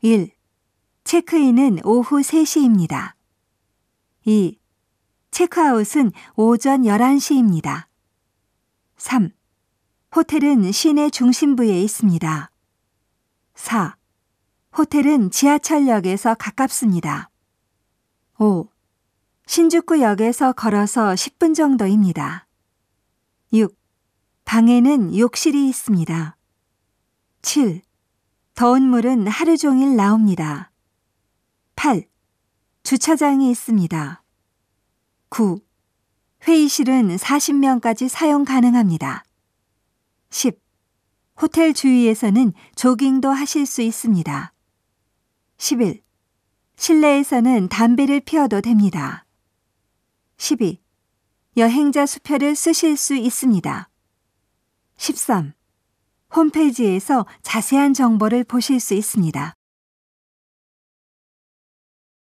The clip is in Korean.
1. 체크인은 오후 3시입니다. 2. 체크아웃은 오전 11시입니다. 3. 호텔은 시내 중심부에 있습니다. 4. 호텔은 지하철역에서 가깝습니다. 5. 신주쿠역에서 걸어서 10분 정도입니다. 6. 방에는 욕실이 있습니다. 7. 더운 물은 하루 종일 나옵니다. 8. 주차장이 있습니다. 9. 회의실은 40명까지 사용 가능합니다. 10. 호텔 주위에서는 조깅도 하실 수 있습니다. 11. 실내에서는 담배를 피워도 됩니다. 12. 여행자 수표를 쓰실 수 있습니다. 13. 홈페이지에서 자세한 정보를 보실 수 있습니다.